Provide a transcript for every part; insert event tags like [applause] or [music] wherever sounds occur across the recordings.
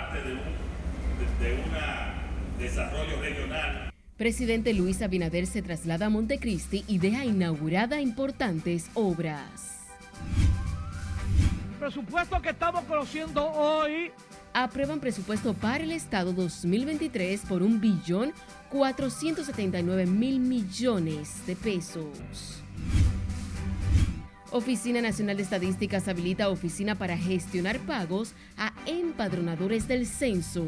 parte de un de, desarrollo regional. Presidente Luis Abinader se traslada a Montecristi y deja inaugurada importantes obras. El presupuesto que estamos conociendo hoy aprueban presupuesto para el Estado 2023 por un billón 479 mil millones de pesos. Oficina Nacional de Estadísticas habilita oficina para gestionar pagos a empadronadores del censo.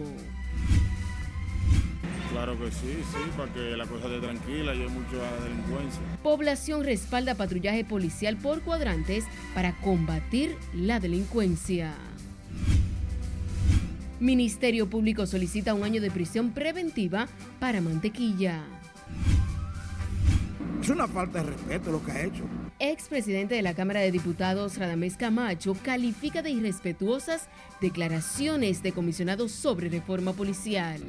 Claro que sí, sí, para que la cosa esté tranquila y hay mucha delincuencia. Población respalda patrullaje policial por cuadrantes para combatir la delincuencia. Ministerio Público solicita un año de prisión preventiva para Mantequilla. Es una falta de respeto lo que ha hecho. Expresidente de la Cámara de Diputados, Radamés Camacho, califica de irrespetuosas declaraciones de comisionados sobre reforma policial.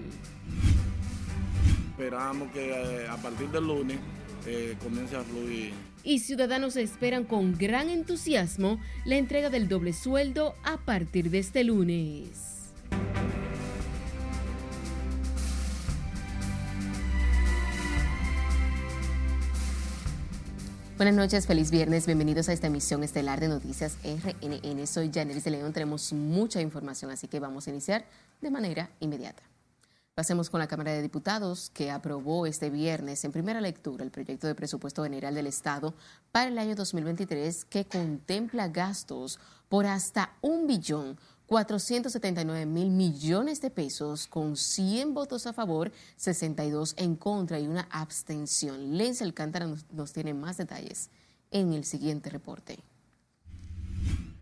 Esperamos que eh, a partir del lunes eh, comience a fluir. Y ciudadanos esperan con gran entusiasmo la entrega del doble sueldo a partir de este lunes. Buenas noches, feliz viernes, bienvenidos a esta emisión estelar de Noticias RNN. Soy Janeris de León, tenemos mucha información, así que vamos a iniciar de manera inmediata. Pasemos con la Cámara de Diputados, que aprobó este viernes en primera lectura el proyecto de presupuesto general del Estado para el año 2023, que contempla gastos por hasta un billón 479 mil millones de pesos con 100 votos a favor, 62 en contra y una abstención. Lenz Alcántara nos, nos tiene más detalles en el siguiente reporte.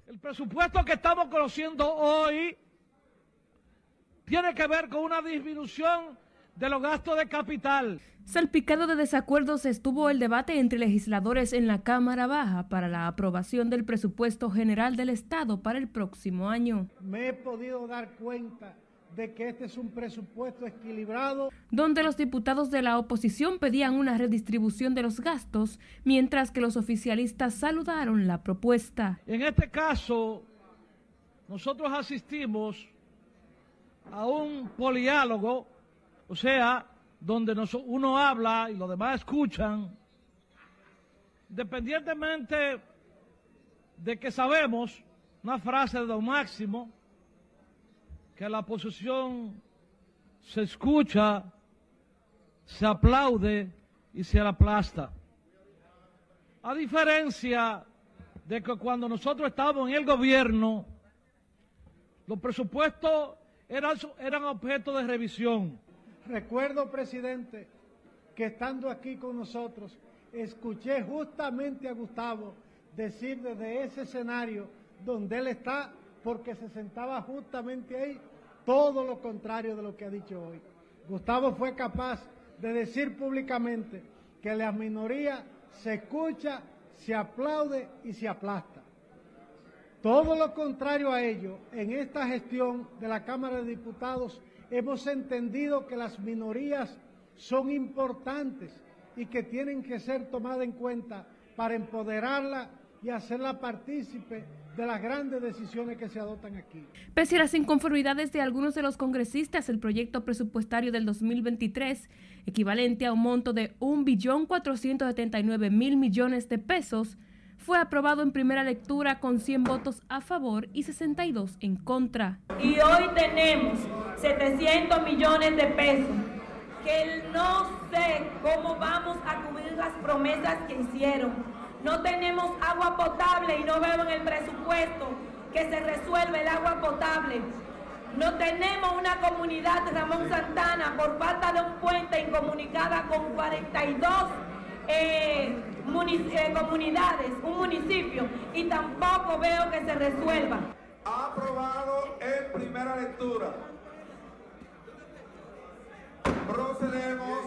El presupuesto que estamos conociendo hoy tiene que ver con una disminución de los gastos de capital. Salpicado de desacuerdos estuvo el debate entre legisladores en la Cámara Baja para la aprobación del presupuesto general del Estado para el próximo año. Me he podido dar cuenta de que este es un presupuesto equilibrado. Donde los diputados de la oposición pedían una redistribución de los gastos, mientras que los oficialistas saludaron la propuesta. En este caso, nosotros asistimos a un poliálogo, o sea, donde uno habla y los demás escuchan, independientemente de que sabemos, una frase de Don Máximo, que la oposición se escucha, se aplaude y se aplasta. A diferencia de que cuando nosotros estábamos en el gobierno, los presupuestos eran, eran objeto de revisión. Recuerdo, presidente, que estando aquí con nosotros, escuché justamente a Gustavo decir desde ese escenario donde él está, porque se sentaba justamente ahí, todo lo contrario de lo que ha dicho hoy. Gustavo fue capaz de decir públicamente que la minoría se escucha, se aplaude y se aplasta. Todo lo contrario a ello, en esta gestión de la Cámara de Diputados hemos entendido que las minorías son importantes y que tienen que ser tomadas en cuenta para empoderarla y hacerla partícipe de las grandes decisiones que se adoptan aquí. Pese a las inconformidades de algunos de los congresistas, el proyecto presupuestario del 2023, equivalente a un monto de 1.479.000 millones de pesos, fue aprobado en primera lectura con 100 votos a favor y 62 en contra. Y hoy tenemos 700 millones de pesos que no sé cómo vamos a cubrir las promesas que hicieron. No tenemos agua potable y no veo en el presupuesto que se resuelve el agua potable. No tenemos una comunidad, Ramón Santana, por falta de un puente incomunicada con 42 eh, eh, comunidades, un municipio, y tampoco veo que se resuelva. Aprobado en primera lectura. Procedemos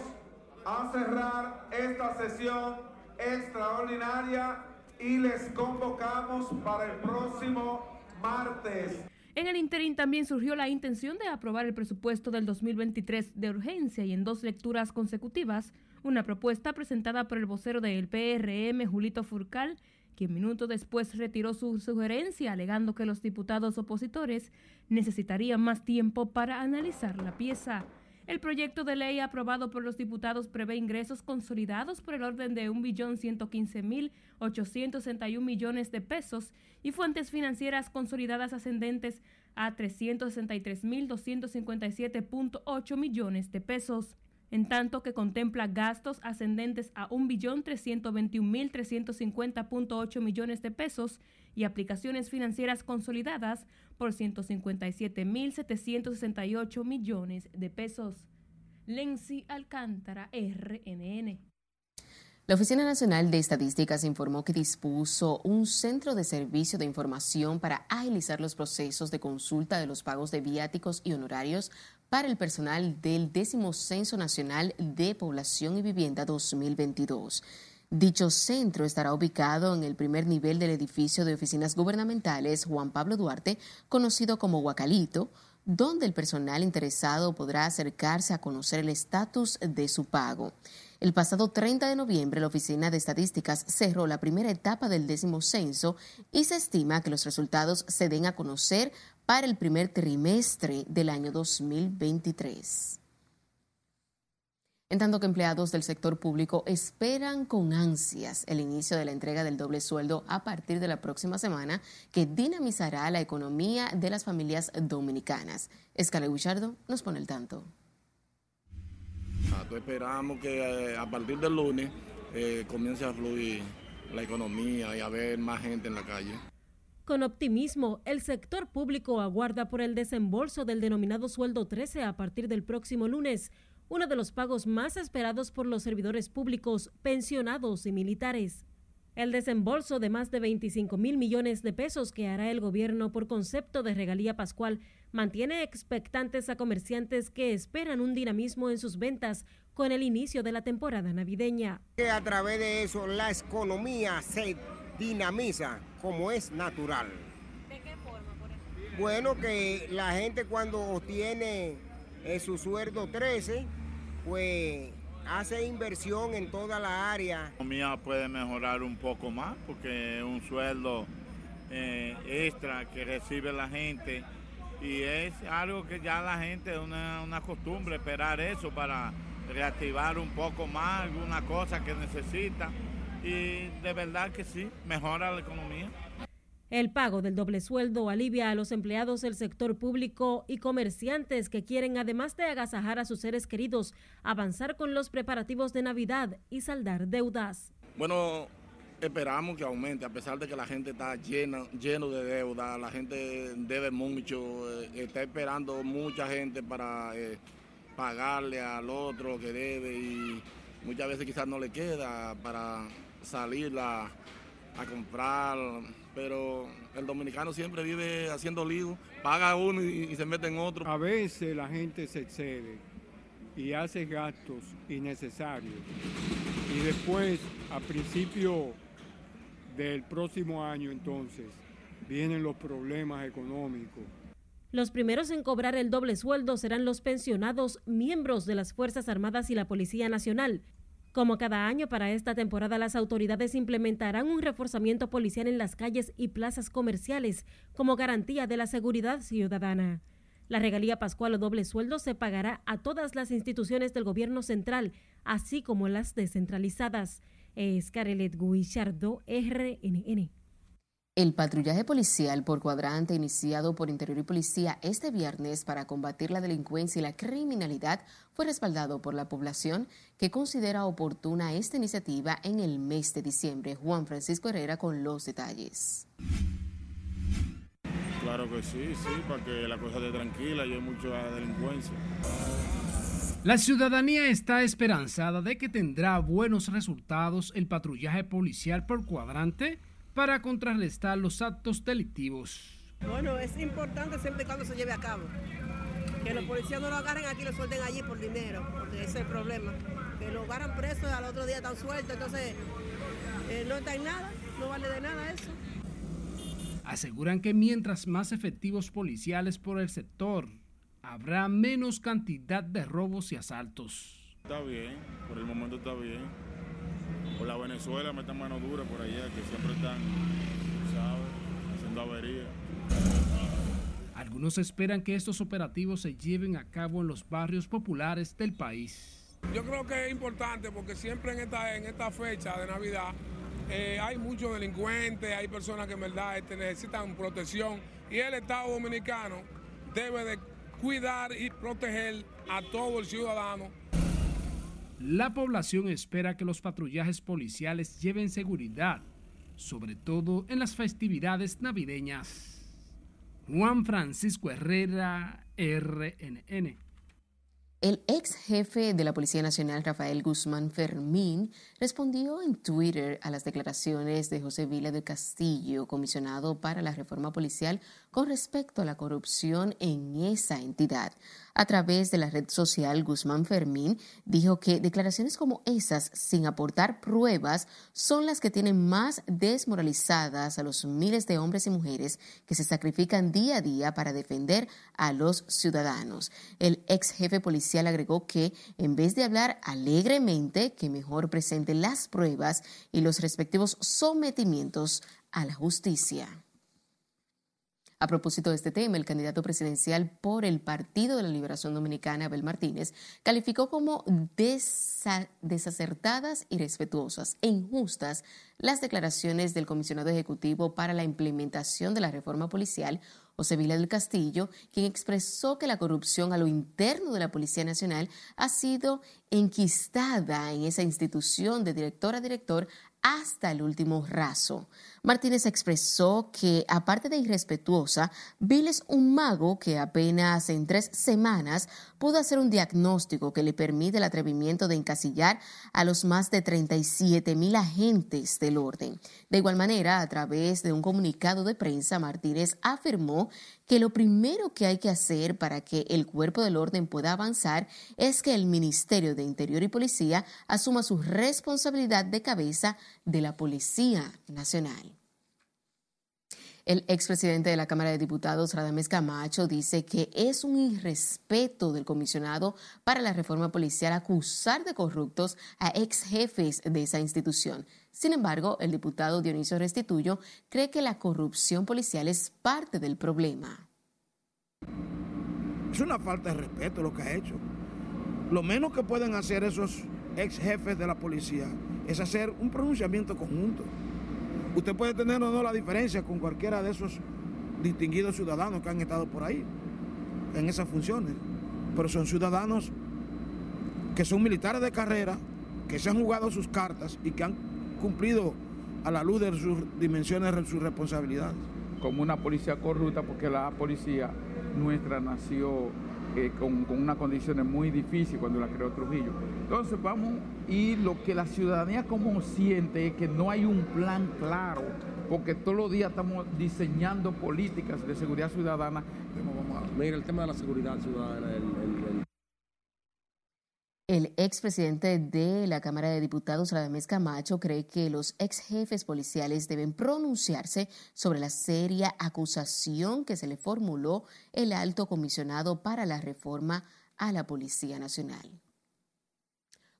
a cerrar esta sesión extraordinaria y les convocamos para el próximo martes. En el interín también surgió la intención de aprobar el presupuesto del 2023 de urgencia y en dos lecturas consecutivas una propuesta presentada por el vocero del PRM, Julito Furcal, quien minutos después retiró su sugerencia alegando que los diputados opositores necesitarían más tiempo para analizar la pieza. El proyecto de ley aprobado por los diputados prevé ingresos consolidados por el orden de 1.115.861 millones de pesos y fuentes financieras consolidadas ascendentes a 363.257.8 millones de pesos en tanto que contempla gastos ascendentes a 1.321.350.8 millones de pesos y aplicaciones financieras consolidadas por 157.768 millones de pesos. Lenzi Alcántara, RNN. La Oficina Nacional de Estadísticas informó que dispuso un centro de servicio de información para agilizar los procesos de consulta de los pagos de viáticos y honorarios para el personal del décimo Censo Nacional de Población y Vivienda 2022. Dicho centro estará ubicado en el primer nivel del edificio de oficinas gubernamentales Juan Pablo Duarte, conocido como Huacalito, donde el personal interesado podrá acercarse a conocer el estatus de su pago. El pasado 30 de noviembre, la Oficina de Estadísticas cerró la primera etapa del décimo censo y se estima que los resultados se den a conocer para el primer trimestre del año 2023. En tanto que empleados del sector público esperan con ansias el inicio de la entrega del doble sueldo a partir de la próxima semana, que dinamizará la economía de las familias dominicanas. Escala Guichardo nos pone el tanto. esperamos que eh, a partir del lunes eh, comience a fluir la economía y a ver más gente en la calle. Con optimismo, el sector público aguarda por el desembolso del denominado sueldo 13 a partir del próximo lunes, uno de los pagos más esperados por los servidores públicos, pensionados y militares. El desembolso de más de 25 mil millones de pesos que hará el gobierno por concepto de regalía pascual mantiene expectantes a comerciantes que esperan un dinamismo en sus ventas con el inicio de la temporada navideña. a través de eso la economía se dinamiza como es natural. ¿De qué forma, por ejemplo? Bueno, que la gente cuando obtiene eh, su sueldo 13, pues hace inversión en toda la área. La economía puede mejorar un poco más porque es un sueldo eh, extra que recibe la gente y es algo que ya la gente, es una, una costumbre esperar eso para reactivar un poco más alguna cosa que necesita y de verdad que sí, mejora la economía. El pago del doble sueldo alivia a los empleados del sector público y comerciantes que quieren, además de agasajar a sus seres queridos, avanzar con los preparativos de Navidad y saldar deudas. Bueno, esperamos que aumente, a pesar de que la gente está llena, lleno de deuda, la gente debe mucho, eh, está esperando mucha gente para eh, pagarle al otro que debe y muchas veces quizás no le queda para salir a, comprar, pero el dominicano siempre vive haciendo lío, paga uno y, se mete en otro. A veces la gente se excede y hace gastos innecesarios y después, a principio del próximo año entonces, vienen los problemas económicos. Los primeros en cobrar el doble sueldo serán los pensionados miembros de las Fuerzas Armadas y la Policía Nacional, como cada año para esta temporada, las autoridades implementarán un reforzamiento policial en las calles y plazas comerciales como garantía de la seguridad ciudadana. La regalía pascual o doble sueldo se pagará a todas las instituciones del gobierno central, así como las descentralizadas. Es Carelet Guichardo, RNN. El patrullaje policial por cuadrante iniciado por Interior y Policía este viernes para combatir la delincuencia y la criminalidad fue respaldado por la población que considera oportuna esta iniciativa en el mes de diciembre. Juan Francisco Herrera con los detalles. Claro que sí, sí, para que la cosa esté tranquila y hay mucha delincuencia. La ciudadanía está esperanzada de que tendrá buenos resultados el patrullaje policial por cuadrante para contrarrestar los actos delictivos. Bueno, es importante siempre y cuando se lleve a cabo. Que los policías no lo agarren aquí y lo suelten allí por dinero, porque ese es el problema. Que lo agarran preso y al otro día están sueltos, entonces eh, no está en nada, no vale de nada eso. Aseguran que mientras más efectivos policiales por el sector, habrá menos cantidad de robos y asaltos. Está bien, por el momento está bien. Por la Venezuela metan mano dura por allá, que siempre están, ¿sabes?, haciendo averías. Algunos esperan que estos operativos se lleven a cabo en los barrios populares del país. Yo creo que es importante porque siempre en esta, en esta fecha de Navidad eh, hay muchos delincuentes, hay personas que en verdad este, necesitan protección y el Estado Dominicano debe de cuidar y proteger a todo el ciudadano. La población espera que los patrullajes policiales lleven seguridad, sobre todo en las festividades navideñas. Juan Francisco Herrera, RNN. El ex jefe de la Policía Nacional, Rafael Guzmán Fermín, respondió en Twitter a las declaraciones de José Vila del Castillo, comisionado para la reforma policial, con respecto a la corrupción en esa entidad. A través de la red social, Guzmán Fermín dijo que declaraciones como esas, sin aportar pruebas, son las que tienen más desmoralizadas a los miles de hombres y mujeres que se sacrifican día a día para defender a los ciudadanos. El ex jefe policial agregó que, en vez de hablar alegremente, que mejor presente las pruebas y los respectivos sometimientos a la justicia. A propósito de este tema, el candidato presidencial por el Partido de la Liberación Dominicana, Abel Martínez, calificó como desacertadas, irrespetuosas e injustas las declaraciones del comisionado ejecutivo para la implementación de la reforma policial, José Vila del Castillo, quien expresó que la corrupción a lo interno de la Policía Nacional ha sido enquistada en esa institución de director a director hasta el último raso. Martínez expresó que, aparte de irrespetuosa, Bill es un mago que apenas en tres semanas pudo hacer un diagnóstico que le permite el atrevimiento de encasillar a los más de 37 mil agentes del orden. De igual manera, a través de un comunicado de prensa, Martínez afirmó que lo primero que hay que hacer para que el cuerpo del orden pueda avanzar es que el Ministerio de Interior y Policía asuma su responsabilidad de cabeza de la Policía Nacional. El expresidente de la Cámara de Diputados, Radames Camacho, dice que es un irrespeto del comisionado para la reforma policial acusar de corruptos a ex jefes de esa institución. Sin embargo, el diputado Dionisio Restituyo cree que la corrupción policial es parte del problema. Es una falta de respeto lo que ha hecho. Lo menos que pueden hacer esos ex jefes de la policía es hacer un pronunciamiento conjunto. Usted puede tener o no la diferencia con cualquiera de esos distinguidos ciudadanos que han estado por ahí en esas funciones, pero son ciudadanos que son militares de carrera, que se han jugado sus cartas y que han cumplido a la luz de sus dimensiones de sus responsabilidades. Como una policía corrupta, porque la policía nuestra nació con, con unas condiciones muy difíciles cuando la creó Trujillo. Entonces vamos, y lo que la ciudadanía como siente es que no hay un plan claro, porque todos los días estamos diseñando políticas de seguridad ciudadana. Mira, el tema de la seguridad ciudadana, el expresidente de la Cámara de Diputados, Radamés Camacho, cree que los ex jefes policiales deben pronunciarse sobre la seria acusación que se le formuló el alto comisionado para la reforma a la Policía Nacional.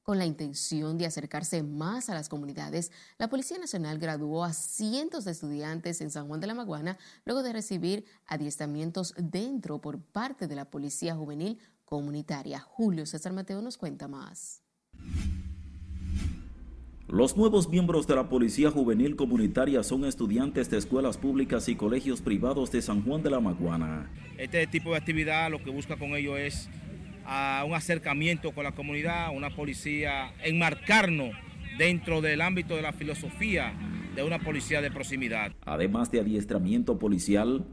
Con la intención de acercarse más a las comunidades, la Policía Nacional graduó a cientos de estudiantes en San Juan de la Maguana luego de recibir adiestramientos dentro por parte de la Policía Juvenil Comunitaria. Julio César Mateo nos cuenta más. Los nuevos miembros de la Policía Juvenil Comunitaria son estudiantes de escuelas públicas y colegios privados de San Juan de la Maguana. Este tipo de actividad lo que busca con ello es a un acercamiento con la comunidad, una policía, enmarcarnos dentro del ámbito de la filosofía de una policía de proximidad. Además de adiestramiento policial,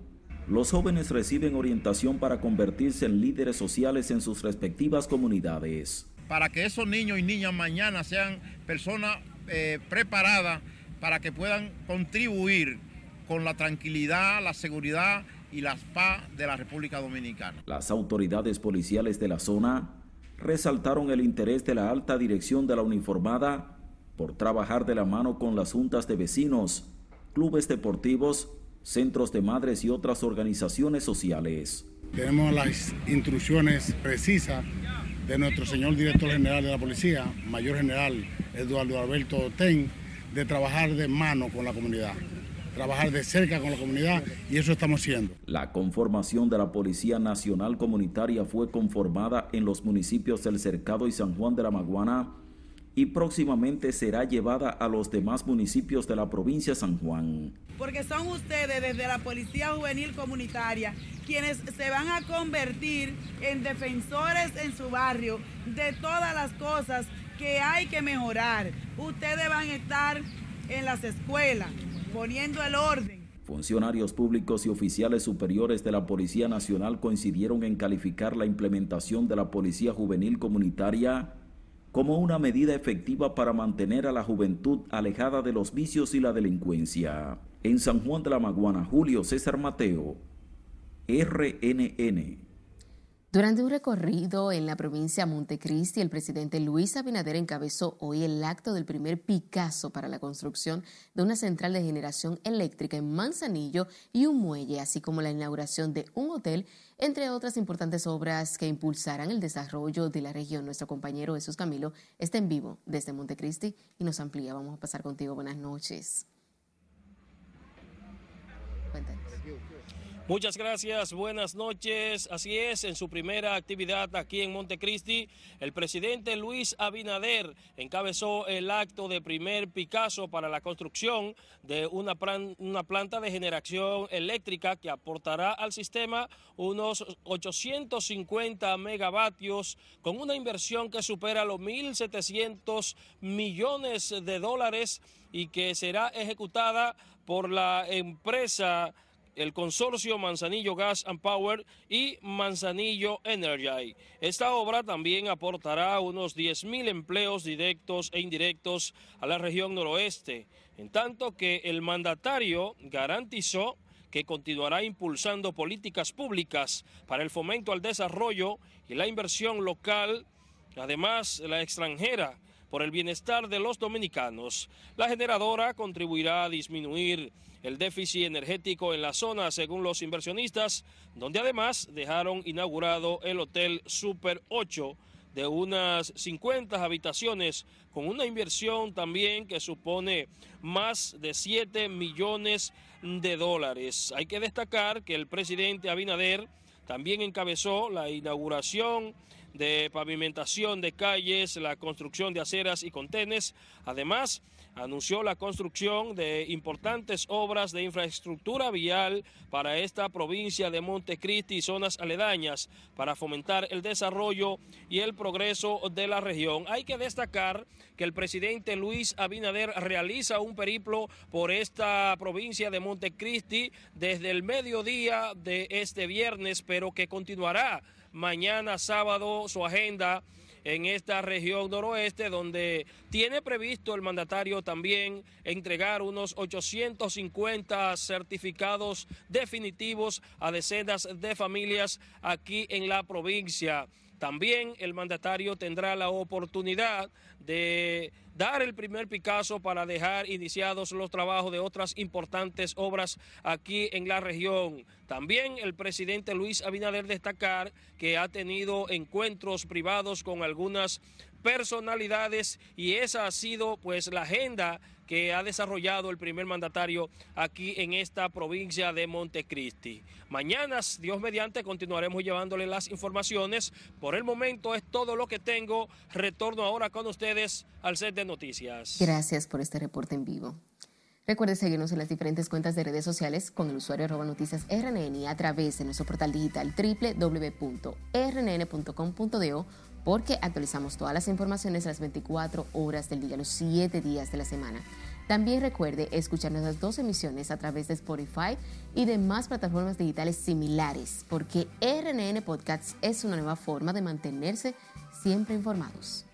los jóvenes reciben orientación para convertirse en líderes sociales en sus respectivas comunidades. Para que esos niños y niñas mañana sean personas eh, preparadas para que puedan contribuir con la tranquilidad, la seguridad y la paz de la República Dominicana. Las autoridades policiales de la zona resaltaron el interés de la alta dirección de la uniformada por trabajar de la mano con las juntas de vecinos, clubes deportivos, centros de madres y otras organizaciones sociales. Tenemos las instrucciones precisas de nuestro señor director general de la policía, mayor general Eduardo Alberto Ten, de trabajar de mano con la comunidad, trabajar de cerca con la comunidad y eso estamos haciendo. La conformación de la Policía Nacional Comunitaria fue conformada en los municipios del Cercado y San Juan de la Maguana y próximamente será llevada a los demás municipios de la provincia de San Juan. Porque son ustedes desde la Policía Juvenil Comunitaria quienes se van a convertir en defensores en su barrio de todas las cosas que hay que mejorar. Ustedes van a estar en las escuelas poniendo el orden. Funcionarios públicos y oficiales superiores de la Policía Nacional coincidieron en calificar la implementación de la Policía Juvenil Comunitaria como una medida efectiva para mantener a la juventud alejada de los vicios y la delincuencia. En San Juan de la Maguana, Julio César Mateo, RNN. Durante un recorrido en la provincia de Montecristi, el presidente Luis Abinader encabezó hoy el acto del primer Picasso para la construcción de una central de generación eléctrica en Manzanillo y un muelle, así como la inauguración de un hotel, entre otras importantes obras que impulsarán el desarrollo de la región. Nuestro compañero Jesús Camilo está en vivo desde Montecristi y nos amplía. Vamos a pasar contigo. Buenas noches. Muchas gracias, buenas noches. Así es, en su primera actividad aquí en Montecristi, el presidente Luis Abinader encabezó el acto de primer Picasso para la construcción de una, una planta de generación eléctrica que aportará al sistema unos 850 megavatios con una inversión que supera los 1.700 millones de dólares y que será ejecutada por la empresa el consorcio Manzanillo Gas and Power y Manzanillo Energy. Esta obra también aportará unos 10.000 empleos directos e indirectos a la región noroeste, en tanto que el mandatario garantizó que continuará impulsando políticas públicas para el fomento al desarrollo y la inversión local, además la extranjera, por el bienestar de los dominicanos. La generadora contribuirá a disminuir el déficit energético en la zona, según los inversionistas, donde además dejaron inaugurado el Hotel Super 8 de unas 50 habitaciones con una inversión también que supone más de 7 millones de dólares. Hay que destacar que el presidente Abinader también encabezó la inauguración de pavimentación de calles, la construcción de aceras y contenes. Además, anunció la construcción de importantes obras de infraestructura vial para esta provincia de Montecristi y zonas aledañas para fomentar el desarrollo y el progreso de la región. Hay que destacar que el presidente Luis Abinader realiza un periplo por esta provincia de Montecristi desde el mediodía de este viernes, pero que continuará mañana sábado su agenda en esta región noroeste, donde tiene previsto el mandatario también entregar unos 850 certificados definitivos a decenas de familias aquí en la provincia. También el mandatario tendrá la oportunidad de dar el primer Picasso para dejar iniciados los trabajos de otras importantes obras aquí en la región. También el presidente Luis Abinader destacar que ha tenido encuentros privados con algunas personalidades y esa ha sido pues la agenda que ha desarrollado el primer mandatario aquí en esta provincia de Montecristi. Mañana, Dios mediante, continuaremos llevándole las informaciones. Por el momento es todo lo que tengo. Retorno ahora con ustedes al set de noticias. Gracias por este reporte en vivo. Recuerde seguirnos en las diferentes cuentas de redes sociales con el usuario arroba noticias RNN a través de nuestro portal digital www.rnn.com.do porque actualizamos todas las informaciones las 24 horas del día, los 7 días de la semana. También recuerde escuchar nuestras dos emisiones a través de Spotify y demás plataformas digitales similares, porque RNN Podcasts es una nueva forma de mantenerse siempre informados.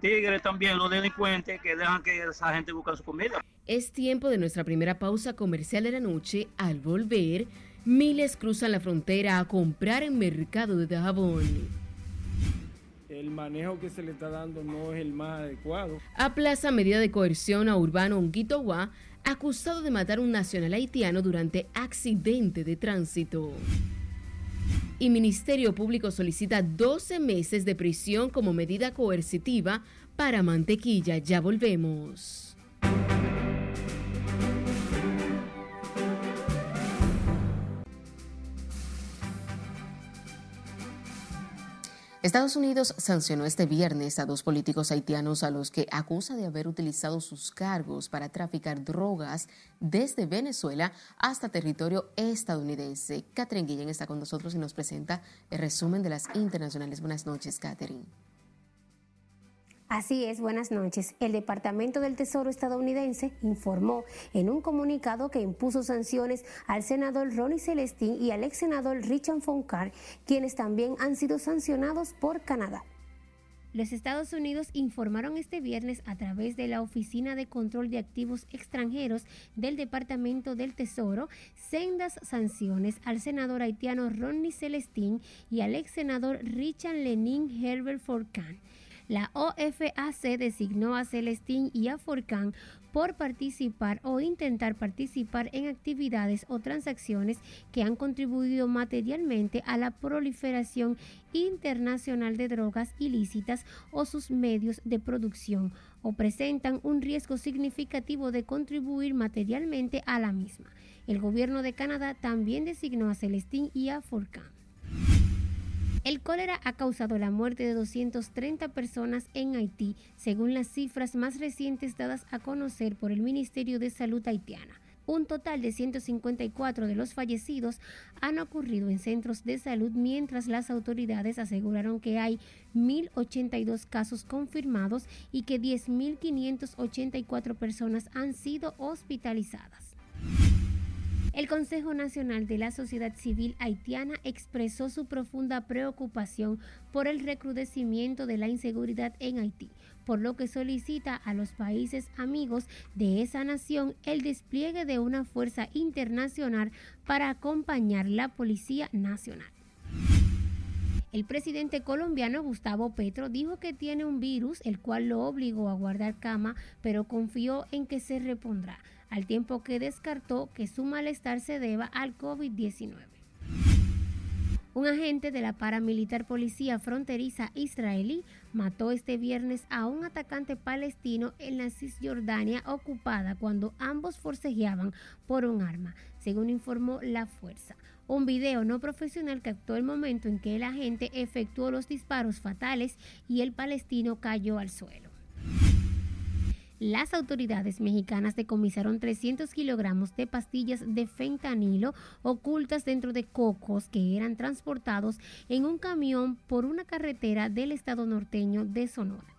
Tigres también, los delincuentes que dejan que esa gente busque su comida. Es tiempo de nuestra primera pausa comercial de la noche. Al volver, miles cruzan la frontera a comprar en mercado de Dajabón. El manejo que se le está dando no es el más adecuado. Aplaza medida de coerción a Urbano Onguito acusado de matar a un nacional haitiano durante accidente de tránsito. y Ministerio Público solicita 12 meses de prisión como medida coercitiva para Mantequilla. Ya volvemos. Estados Unidos sancionó este viernes a dos políticos haitianos a los que acusa de haber utilizado sus cargos para traficar drogas desde Venezuela hasta territorio estadounidense. Catherine Guillén está con nosotros y nos presenta el resumen de las internacionales. Buenas noches, Catherine. Así es, buenas noches. El Departamento del Tesoro estadounidense informó en un comunicado que impuso sanciones al senador Ronnie Celestín y al ex senador Richard Foncar, quienes también han sido sancionados por Canadá. Los Estados Unidos informaron este viernes a través de la Oficina de Control de Activos Extranjeros del Departamento del Tesoro sendas sanciones al senador haitiano Ronnie Celestín y al ex senador Richard Lenin Herbert Forcan la OFAC designó a Celestín y a Forcán por participar o intentar participar en actividades o transacciones que han contribuido materialmente a la proliferación internacional de drogas ilícitas o sus medios de producción o presentan un riesgo significativo de contribuir materialmente a la misma. El gobierno de Canadá también designó a Celestín y a Forcán. El cólera ha causado la muerte de 230 personas en Haití, según las cifras más recientes dadas a conocer por el Ministerio de Salud haitiana. Un total de 154 de los fallecidos han ocurrido en centros de salud, mientras las autoridades aseguraron que hay 1.082 casos confirmados y que 10.584 personas han sido hospitalizadas. El Consejo Nacional de la Sociedad Civil Haitiana expresó su profunda preocupación por el recrudecimiento de la inseguridad en Haití, por lo que solicita a los países amigos de esa nación el despliegue de una fuerza internacional para acompañar la Policía Nacional. El presidente colombiano Gustavo Petro dijo que tiene un virus el cual lo obligó a guardar cama, pero confió en que se repondrá al tiempo que descartó que su malestar se deba al COVID-19. Un agente de la paramilitar policía fronteriza israelí mató este viernes a un atacante palestino en la Cisjordania ocupada cuando ambos forcejeaban por un arma, según informó la fuerza. Un video no profesional captó el momento en que el agente efectuó los disparos fatales y el palestino cayó al suelo. Las autoridades mexicanas decomisaron 300 kilogramos de pastillas de fentanilo ocultas dentro de cocos que eran transportados en un camión por una carretera del estado norteño de Sonora.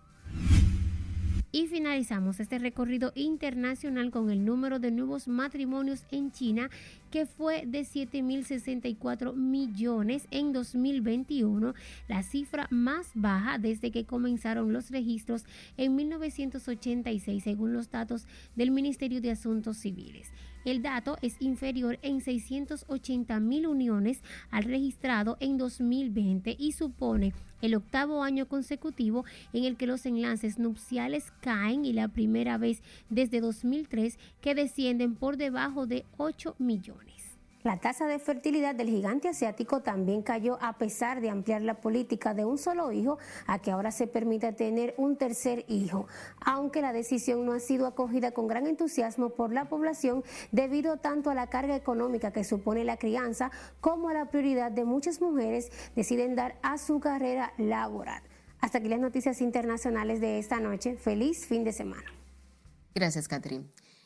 Y finalizamos este recorrido internacional con el número de nuevos matrimonios en China que fue de 7.064 millones en 2021, la cifra más baja desde que comenzaron los registros en 1986 según los datos del Ministerio de Asuntos Civiles. El dato es inferior en 680 mil uniones al registrado en 2020 y supone el octavo año consecutivo en el que los enlaces nupciales caen y la primera vez desde 2003 que descienden por debajo de 8 millones. La tasa de fertilidad del gigante asiático también cayó a pesar de ampliar la política de un solo hijo a que ahora se permita tener un tercer hijo, aunque la decisión no ha sido acogida con gran entusiasmo por la población debido tanto a la carga económica que supone la crianza como a la prioridad de muchas mujeres deciden dar a su carrera laboral. Hasta aquí las noticias internacionales de esta noche. Feliz fin de semana. Gracias, Catherine.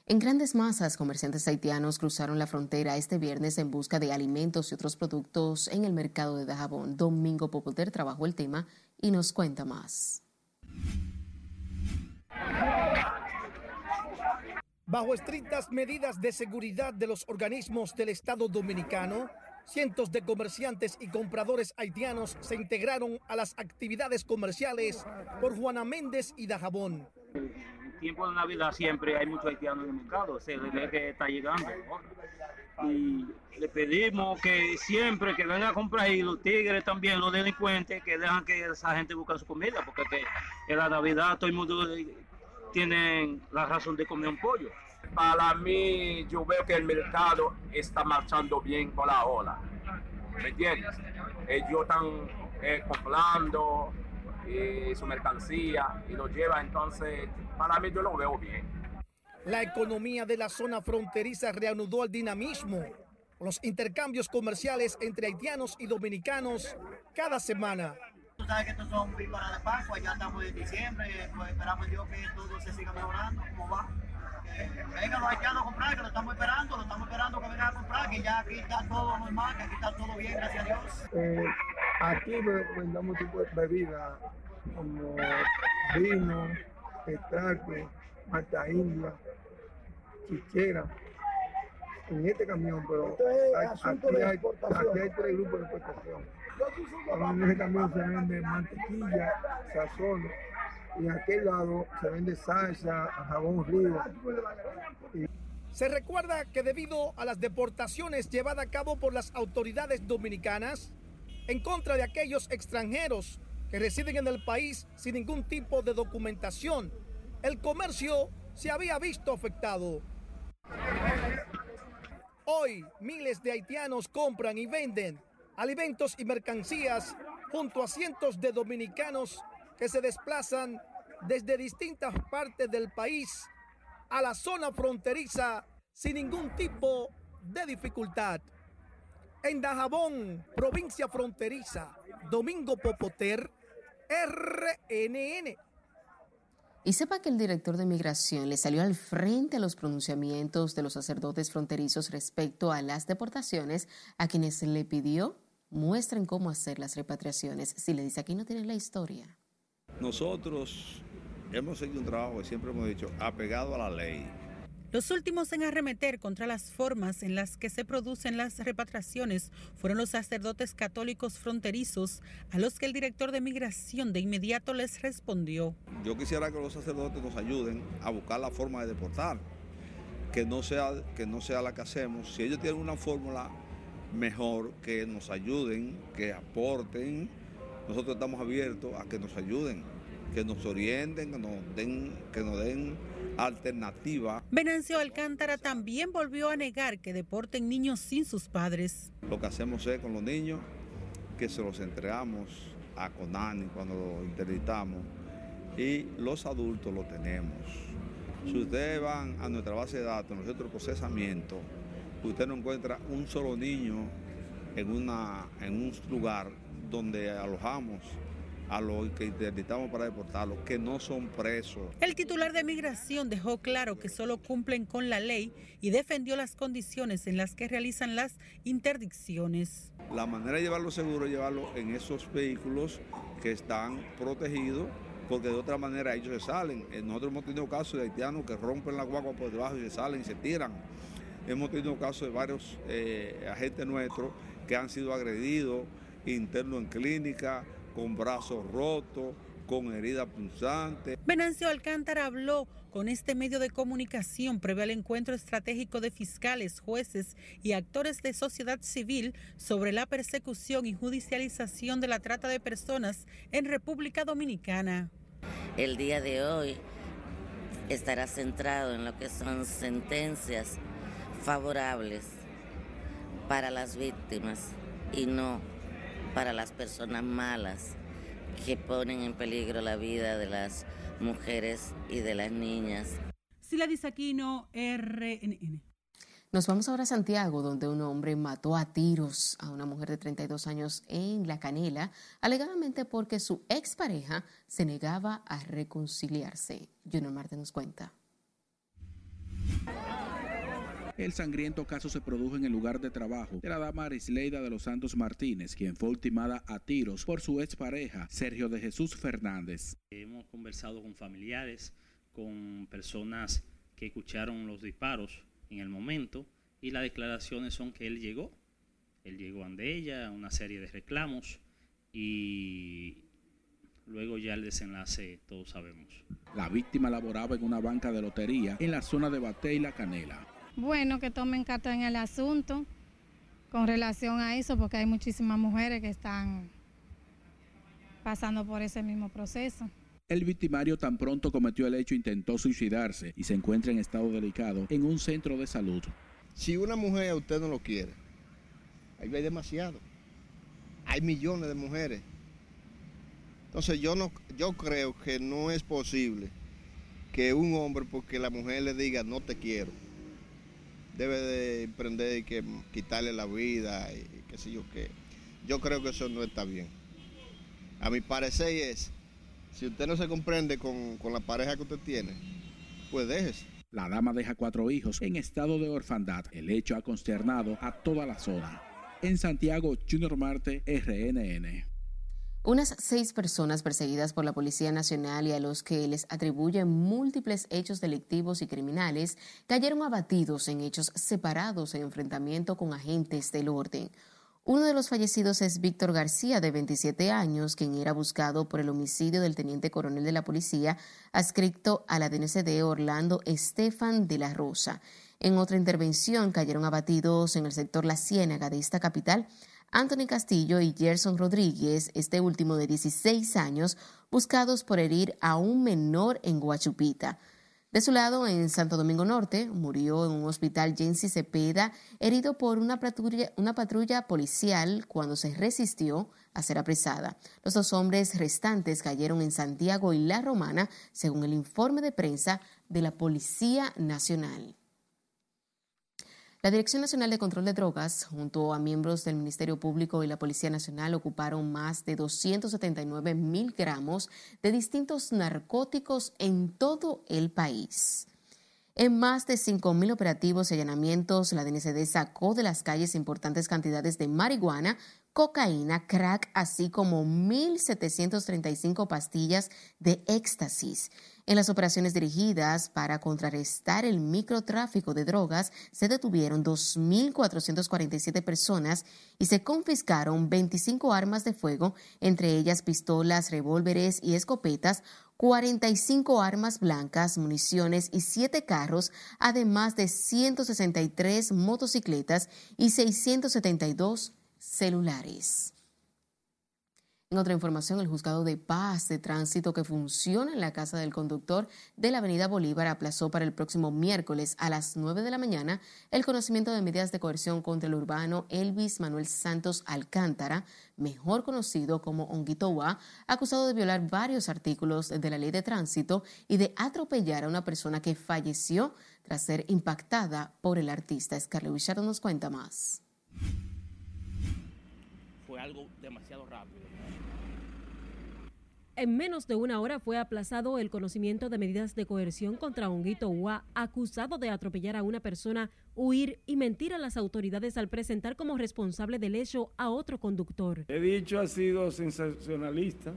En grandes masas, comerciantes haitianos cruzaron la frontera este viernes en busca de alimentos y otros productos en el mercado de Dajabón. Domingo Popoter trabajó el tema y nos cuenta más. Bajo estrictas medidas de seguridad de los organismos del Estado dominicano, cientos de comerciantes y compradores haitianos se integraron a las actividades comerciales por Juana Méndez y Dajabón tiempo de Navidad siempre hay muchos haitianos en el mercado, se ve que está llegando. Y le pedimos que siempre que vengan a comprar y los tigres también, los delincuentes, que dejan que esa gente busque su comida, porque que en la Navidad todo el mundo tiene la razón de comer un pollo. Para mí, yo veo que el mercado está marchando bien con la ola. ¿me entiendes? Ellos están eh, comprando eh, su mercancía y lo llevan, entonces para mí yo lo veo bien. La economía de la zona fronteriza reanudó el dinamismo los intercambios comerciales entre haitianos y dominicanos cada semana. Tú sabes que estos son vísperas de Pascua, ya estamos en diciembre, pues esperamos Dios que todo se siga mejorando, ¿cómo va? Que vengan los haitianos a comprar, que lo estamos esperando, lo estamos esperando que vengan a comprar, que ya aquí está todo normal, que aquí está todo bien, gracias a Dios. Eh, aquí vendamos tipo de bebidas como vino, extracto, malta india, chichera en este camión, pero aquí, hay, aquí, hay, tres grupos de exportación. En este camión se vende mantequilla, sazón, y en aquel lado se vende salsa, jabón río. Se recuerda que debido a las deportaciones llevadas a cabo por las autoridades dominicanas en contra de aquellos extranjeros que residen en el país sin ningún tipo de documentación, el comercio se había visto afectado. Hoy miles de haitianos compran y venden alimentos y mercancías junto a cientos de dominicanos que se desplazan desde distintas partes del país a la zona fronteriza sin ningún tipo de dificultad. En Dajabón, provincia fronteriza, Domingo Popoter, RNN. Y sepa que el director de migración le salió al frente a los pronunciamientos de los sacerdotes fronterizos respecto a las deportaciones, a quienes le pidió muestren cómo hacer las repatriaciones. Si le dice aquí no tienen la historia. Nosotros hemos hecho un trabajo que siempre hemos dicho apegado a la ley los últimos en arremeter contra las formas en las que se producen las repatriaciones fueron los sacerdotes católicos fronterizos, a los que el director de migración de inmediato les respondió. Yo quisiera que los sacerdotes nos ayuden a buscar la forma de deportar, que no sea, que no sea la que hacemos. Si ellos tienen una fórmula mejor, que nos ayuden, que aporten, nosotros estamos abiertos a que nos ayuden, que nos orienten, que nos den, que nos den alternativa. Venancio Alcántara también volvió a negar que deporten niños sin sus padres. Lo que hacemos es con los niños que se los entregamos a Conani cuando los interditamos y los adultos lo tenemos. Si ustedes van a nuestra base de datos, en nuestro procesamiento, usted no encuentra un solo niño en, una, en un lugar donde alojamos a los que interditamos para deportarlos, que no son presos. El titular de migración dejó claro que solo cumplen con la ley y defendió las condiciones en las que realizan las interdicciones. La manera de llevarlo seguro es llevarlo en esos vehículos que están protegidos porque de otra manera ellos se salen. Eh, nosotros hemos tenido casos de haitianos que rompen la guagua por debajo y se salen y se tiran. Hemos tenido casos de varios eh, agentes nuestros que han sido agredidos internos en clínica, con brazos rotos, con heridas punzantes. Venancio Alcántara habló con este medio de comunicación previo al encuentro estratégico de fiscales, jueces y actores de sociedad civil sobre la persecución y judicialización de la trata de personas en República Dominicana. El día de hoy estará centrado en lo que son sentencias favorables para las víctimas y no para las personas malas que ponen en peligro la vida de las mujeres y de las niñas. Sila Disaquino, RNN. Nos vamos ahora a Santiago, donde un hombre mató a tiros a una mujer de 32 años en La Canela, alegadamente porque su expareja se negaba a reconciliarse. Junior Marte nos cuenta. El sangriento caso se produjo en el lugar de trabajo de la dama Arisleida de los Santos Martínez, quien fue ultimada a tiros por su expareja, Sergio de Jesús Fernández. Hemos conversado con familiares, con personas que escucharon los disparos en el momento y las declaraciones son que él llegó, él llegó ante ella, una serie de reclamos y luego ya el desenlace todos sabemos. La víctima laboraba en una banca de lotería en la zona de Bate y La Canela bueno, que tomen carta en el asunto con relación a eso, porque hay muchísimas mujeres que están pasando por ese mismo proceso. El victimario tan pronto cometió el hecho intentó suicidarse y se encuentra en estado delicado en un centro de salud. Si una mujer a usted no lo quiere, ahí hay demasiado. hay millones de mujeres. Entonces yo no, yo creo que no es posible que un hombre, porque la mujer le diga no te quiero, debe de emprender y que quitarle la vida y qué sé yo qué. Yo creo que eso no está bien. A mi parecer es, si usted no se comprende con, con la pareja que usted tiene, pues déjese. La dama deja cuatro hijos en estado de orfandad. El hecho ha consternado a toda la zona. En Santiago, Junior Marte, RNN. Unas seis personas perseguidas por la Policía Nacional y a los que les atribuyen múltiples hechos delictivos y criminales cayeron abatidos en hechos separados en enfrentamiento con agentes del orden. Uno de los fallecidos es Víctor García, de 27 años, quien era buscado por el homicidio del teniente coronel de la policía adscrito a la DNCD Orlando Estefan de la Rosa. En otra intervención cayeron abatidos en el sector La Ciénaga de esta capital Anthony Castillo y Gerson Rodríguez, este último de 16 años, buscados por herir a un menor en Guachupita. De su lado, en Santo Domingo Norte, murió en un hospital Jensi Cepeda, herido por una patrulla, una patrulla policial cuando se resistió a ser apresada. Los dos hombres restantes cayeron en Santiago y La Romana, según el informe de prensa de la Policía Nacional. La Dirección Nacional de Control de Drogas, junto a miembros del Ministerio Público y la Policía Nacional, ocuparon más de 279 mil gramos de distintos narcóticos en todo el país. En más de 5.000 operativos y allanamientos, la DNCD sacó de las calles importantes cantidades de marihuana, cocaína, crack, así como 1.735 pastillas de éxtasis. En las operaciones dirigidas para contrarrestar el microtráfico de drogas, se detuvieron 2.447 personas y se confiscaron 25 armas de fuego, entre ellas pistolas, revólveres y escopetas, 45 armas blancas, municiones y 7 carros, además de 163 motocicletas y 672 celulares. En otra información, el juzgado de paz de tránsito que funciona en la casa del conductor de la avenida Bolívar aplazó para el próximo miércoles a las 9 de la mañana el conocimiento de medidas de coerción contra el urbano Elvis Manuel Santos Alcántara, mejor conocido como Honguito acusado de violar varios artículos de la ley de tránsito y de atropellar a una persona que falleció tras ser impactada por el artista. Scarlett Wichardo nos cuenta más. Fue algo demasiado rápido en menos de una hora fue aplazado el conocimiento de medidas de coerción contra Honguito Ua, acusado de atropellar a una persona, huir y mentir a las autoridades al presentar como responsable del hecho a otro conductor. He dicho ha sido sensacionalista,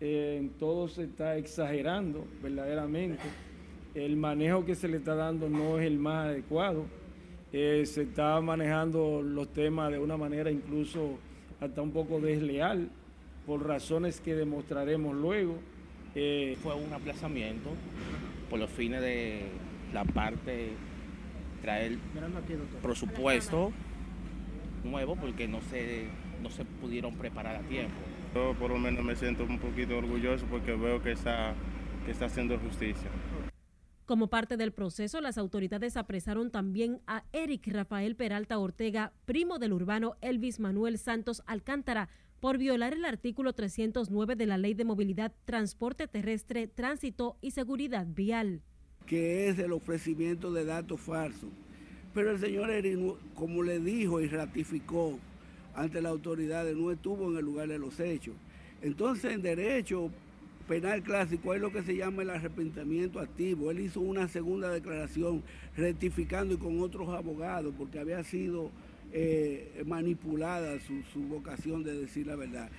eh, todo se está exagerando verdaderamente. El manejo que se le está dando no es el más adecuado. Eh, se está manejando los temas de una manera incluso hasta un poco desleal por razones que demostraremos luego. Eh, Fue un aplazamiento por los fines de la parte traer presupuesto nuevo porque no se, no se pudieron preparar a tiempo. Yo por lo menos me siento un poquito orgulloso porque veo que está, que está haciendo justicia. Como parte del proceso, las autoridades apresaron también a Eric Rafael Peralta Ortega, primo del urbano Elvis Manuel Santos Alcántara, por violar el artículo 309 de la Ley de Movilidad, Transporte Terrestre, Tránsito y Seguridad Vial. Que es el ofrecimiento de datos falsos. Pero el señor Erin, como le dijo y ratificó ante las autoridades, no estuvo en el lugar de los hechos. Entonces, en derecho penal clásico hay lo que se llama el arrepentimiento activo. Él hizo una segunda declaración rectificando y con otros abogados porque había sido eh, manipulada su, vocación de decir la verdad.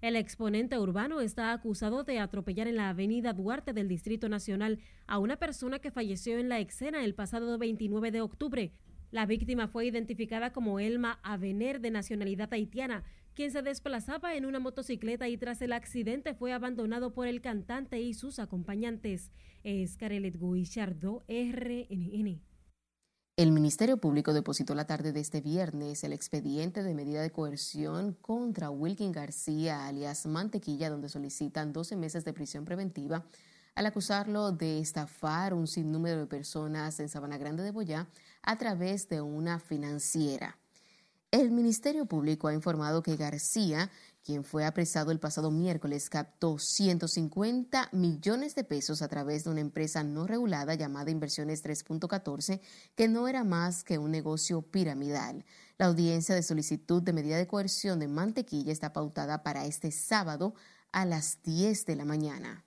El exponente urbano está acusado de atropellar en la avenida Duarte del Distrito Nacional a una persona que falleció en la escena el pasado 29 de octubre. La víctima fue identificada como Elma Avener, de nacionalidad haitiana, quien se desplazaba en una motocicleta y tras el accidente fue abandonado por el cantante y sus acompañantes. Es Carelet Guichardo, RNN. El Ministerio Público depositó la tarde de este viernes el expediente de medida de coerción contra Wilkin García, alias Mantequilla, donde solicitan 12 meses de prisión preventiva al acusarlo de estafar un sinnúmero de personas en Sabana Grande de Boyá a través de una financiera. El Ministerio Público ha informado que García, quien fue apresado el pasado miércoles, captó 150 millones de pesos a través de una empresa no regulada llamada Inversiones 3.14, que no era más que un negocio piramidal. La audiencia de solicitud de medida de coerción de Mantequilla está pautada para este sábado a las 10 de la mañana.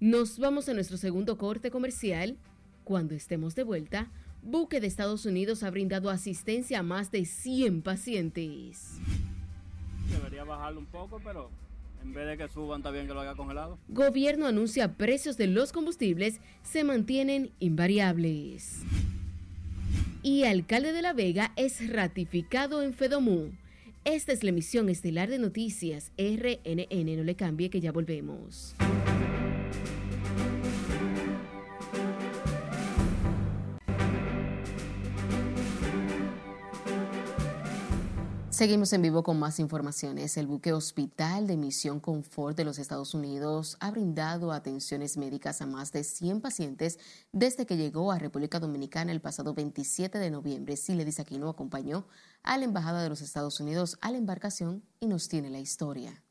Nos vamos a nuestro segundo corte comercial. Cuando estemos de vuelta, Buque de Estados Unidos ha brindado asistencia a más de 100 pacientes. Debería bajarlo un poco, pero en vez de que suban, está bien que lo haga congelado. Gobierno anuncia precios de los combustibles se mantienen invariables. Y alcalde de La Vega es ratificado en Fedomú. Esta es la emisión estelar de noticias RNN. No le cambie que ya volvemos. Seguimos en vivo con más informaciones. El buque hospital de Misión Confort de los Estados Unidos ha brindado atenciones médicas a más de 100 pacientes desde que llegó a República Dominicana el pasado 27 de noviembre. Siledis Aquino acompañó a la Embajada de los Estados Unidos a la embarcación y nos tiene la historia.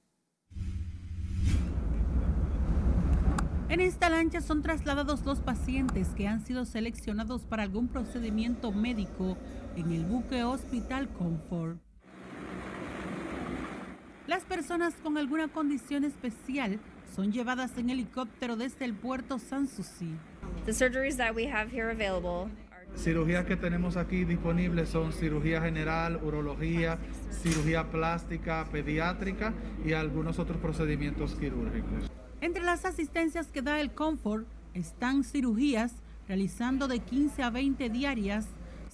En esta lancha son trasladados los pacientes que han sido seleccionados para algún procedimiento médico en el buque Hospital Comfort. Las personas con alguna condición especial son llevadas en helicóptero desde el puerto Sanssouci. Cirugías que tenemos aquí disponibles son cirugía general, urología, cirugía plástica, pediátrica y algunos otros procedimientos quirúrgicos. Entre las asistencias que da el Comfort están cirugías realizando de 15 a 20 diarias,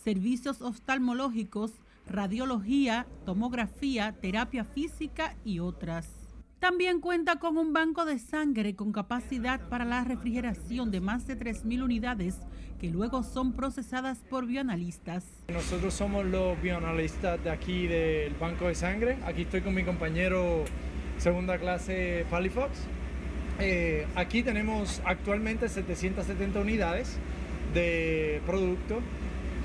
servicios oftalmológicos, radiología, tomografía, terapia física y otras. También cuenta con un banco de sangre con capacidad para la refrigeración de más de 3.000 unidades que luego son procesadas por bioanalistas. Nosotros somos los bioanalistas de aquí del banco de sangre. Aquí estoy con mi compañero segunda clase Palifox. Eh, aquí tenemos actualmente 770 unidades de producto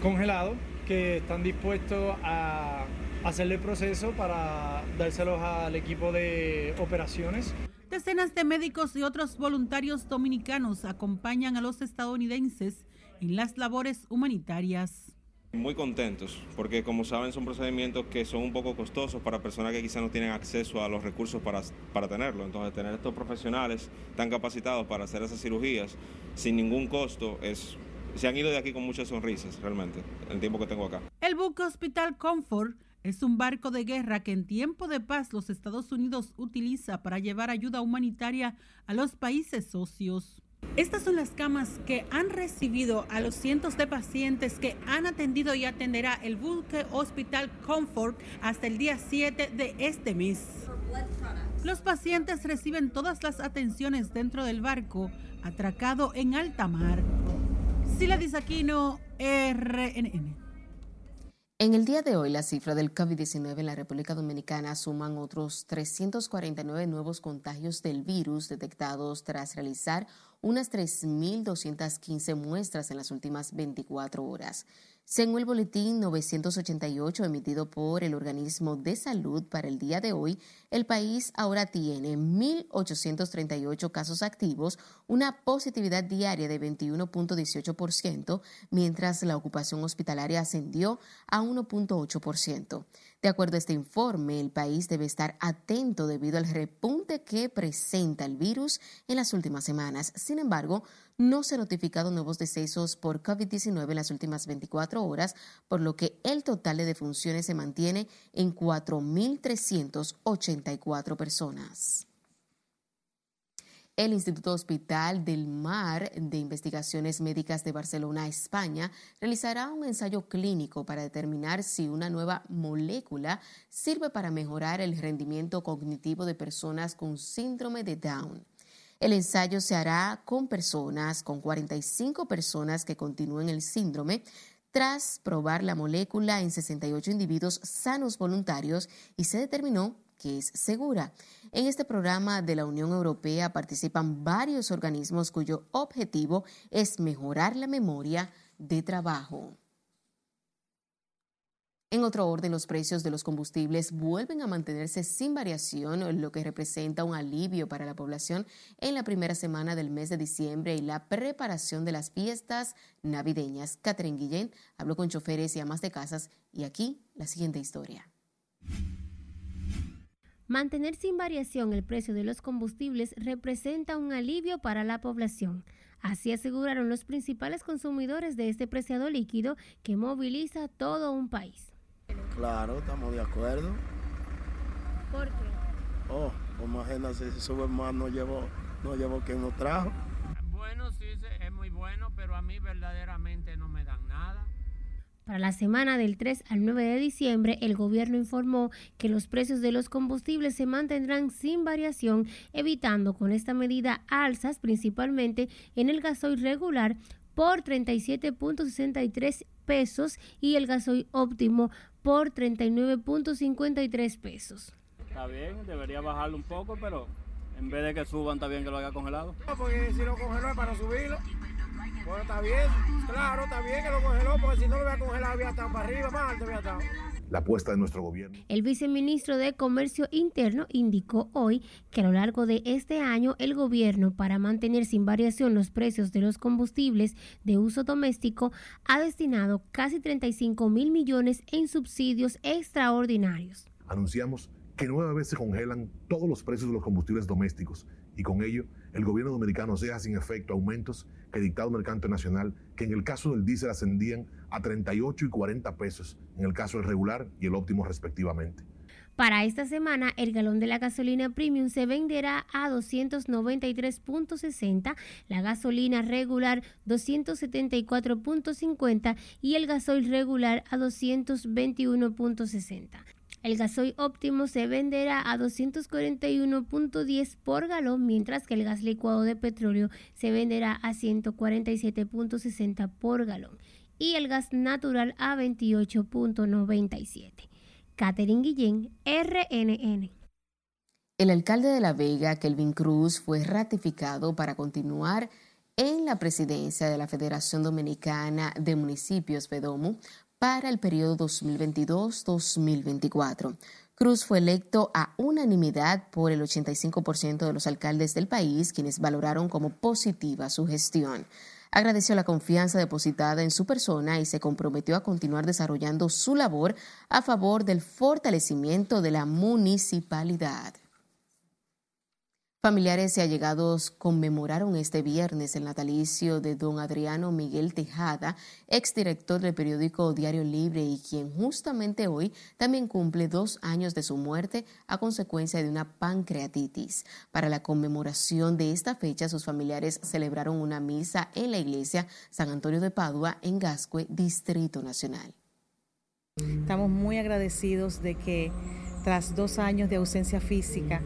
congelado que están dispuestos a hacerle el proceso para dárselos al equipo de operaciones. Decenas de médicos y otros voluntarios dominicanos acompañan a los estadounidenses en las labores humanitarias. Muy contentos, porque como saben son procedimientos que son un poco costosos para personas que quizás no tienen acceso a los recursos para, para tenerlo. Entonces tener estos profesionales tan capacitados para hacer esas cirugías sin ningún costo es se han ido de aquí con muchas sonrisas, realmente, el tiempo que tengo acá. El buque Hospital Comfort es un barco de guerra que en tiempo de paz los Estados Unidos utiliza para llevar ayuda humanitaria a los países socios. Estas son las camas que han recibido a los cientos de pacientes que han atendido y atenderá el buque Hospital Comfort hasta el día 7 de este mes. Los pacientes reciben todas las atenciones dentro del barco atracado en alta mar. Sila Disaquino, RNN. En el día de hoy, la cifra del COVID-19 en la República Dominicana suman otros 349 nuevos contagios del virus detectados tras realizar unas 3.215 muestras en las últimas 24 horas. Según el boletín 988 emitido por el organismo de salud para el día de hoy, el país ahora tiene 1.838 casos activos, una positividad diaria de 21.18%, mientras la ocupación hospitalaria ascendió a 1.8%. De acuerdo a este informe, el país debe estar atento debido al repunte que presenta el virus en las últimas semanas. Sin embargo, no se han notificado nuevos decesos por COVID-19 en las últimas 24 horas, por lo que el total de defunciones se mantiene en 4.384 personas. El Instituto Hospital del Mar de Investigaciones Médicas de Barcelona, España, realizará un ensayo clínico para determinar si una nueva molécula sirve para mejorar el rendimiento cognitivo de personas con síndrome de Down. El ensayo se hará con personas, con 45 personas que continúen el síndrome, tras probar la molécula en 68 individuos sanos voluntarios y se determinó que es segura. En este programa de la Unión Europea participan varios organismos cuyo objetivo es mejorar la memoria de trabajo. En otro orden, los precios de los combustibles vuelven a mantenerse sin variación, lo que representa un alivio para la población en la primera semana del mes de diciembre y la preparación de las fiestas navideñas. Catherine Guillén habló con choferes y amas de casas y aquí la siguiente historia. Mantener sin variación el precio de los combustibles representa un alivio para la población. Así aseguraron los principales consumidores de este preciado líquido que moviliza todo un país. Claro, estamos de acuerdo. ¿Por qué? Oh, pues imagínate si sube más no llevó, no llevó quien nos trajo. Bueno, sí, es muy bueno, pero a mí verdaderamente no me dan nada. Para la semana del 3 al 9 de diciembre, el gobierno informó que los precios de los combustibles se mantendrán sin variación, evitando con esta medida alzas principalmente en el gasoil regular por 37.63 pesos y el gasoil óptimo por 39.53 pesos. Está bien, debería bajarlo un poco, pero en vez de que suban, está bien que lo haga congelado. No, porque si lo congeló es para subirlo. Bueno, está bien, claro, está bien que lo congeló, porque si no lo voy a congelar, había estado para arriba, más alto había estado la apuesta de nuestro gobierno. El viceministro de Comercio Interno indicó hoy que a lo largo de este año el gobierno, para mantener sin variación los precios de los combustibles de uso doméstico, ha destinado casi 35 mil millones en subsidios extraordinarios. Anunciamos que nueva vez se congelan todos los precios de los combustibles domésticos y con ello el gobierno dominicano deja sin efecto aumentos que dictado el mercado nacional, que en el caso del diésel ascendían a 38 y 40 pesos, en el caso del regular y el óptimo respectivamente. Para esta semana, el galón de la gasolina premium se venderá a 293.60, la gasolina regular 274.50 y el gasoil regular a 221.60. El gasoil óptimo se venderá a 241.10 por galón, mientras que el gas licuado de petróleo se venderá a 147.60 por galón y el gas natural a 28.97. Catherine Guillén, RNN. El alcalde de La Vega, Kelvin Cruz, fue ratificado para continuar en la presidencia de la Federación Dominicana de Municipios, FEDOMU, para el periodo 2022-2024. Cruz fue electo a unanimidad por el 85% de los alcaldes del país, quienes valoraron como positiva su gestión. Agradeció la confianza depositada en su persona y se comprometió a continuar desarrollando su labor a favor del fortalecimiento de la municipalidad. Familiares y allegados conmemoraron este viernes el natalicio de don Adriano Miguel Tejada, exdirector del periódico Diario Libre y quien justamente hoy también cumple dos años de su muerte a consecuencia de una pancreatitis. Para la conmemoración de esta fecha, sus familiares celebraron una misa en la iglesia San Antonio de Padua en Gascue, Distrito Nacional. Estamos muy agradecidos de que tras dos años de ausencia física,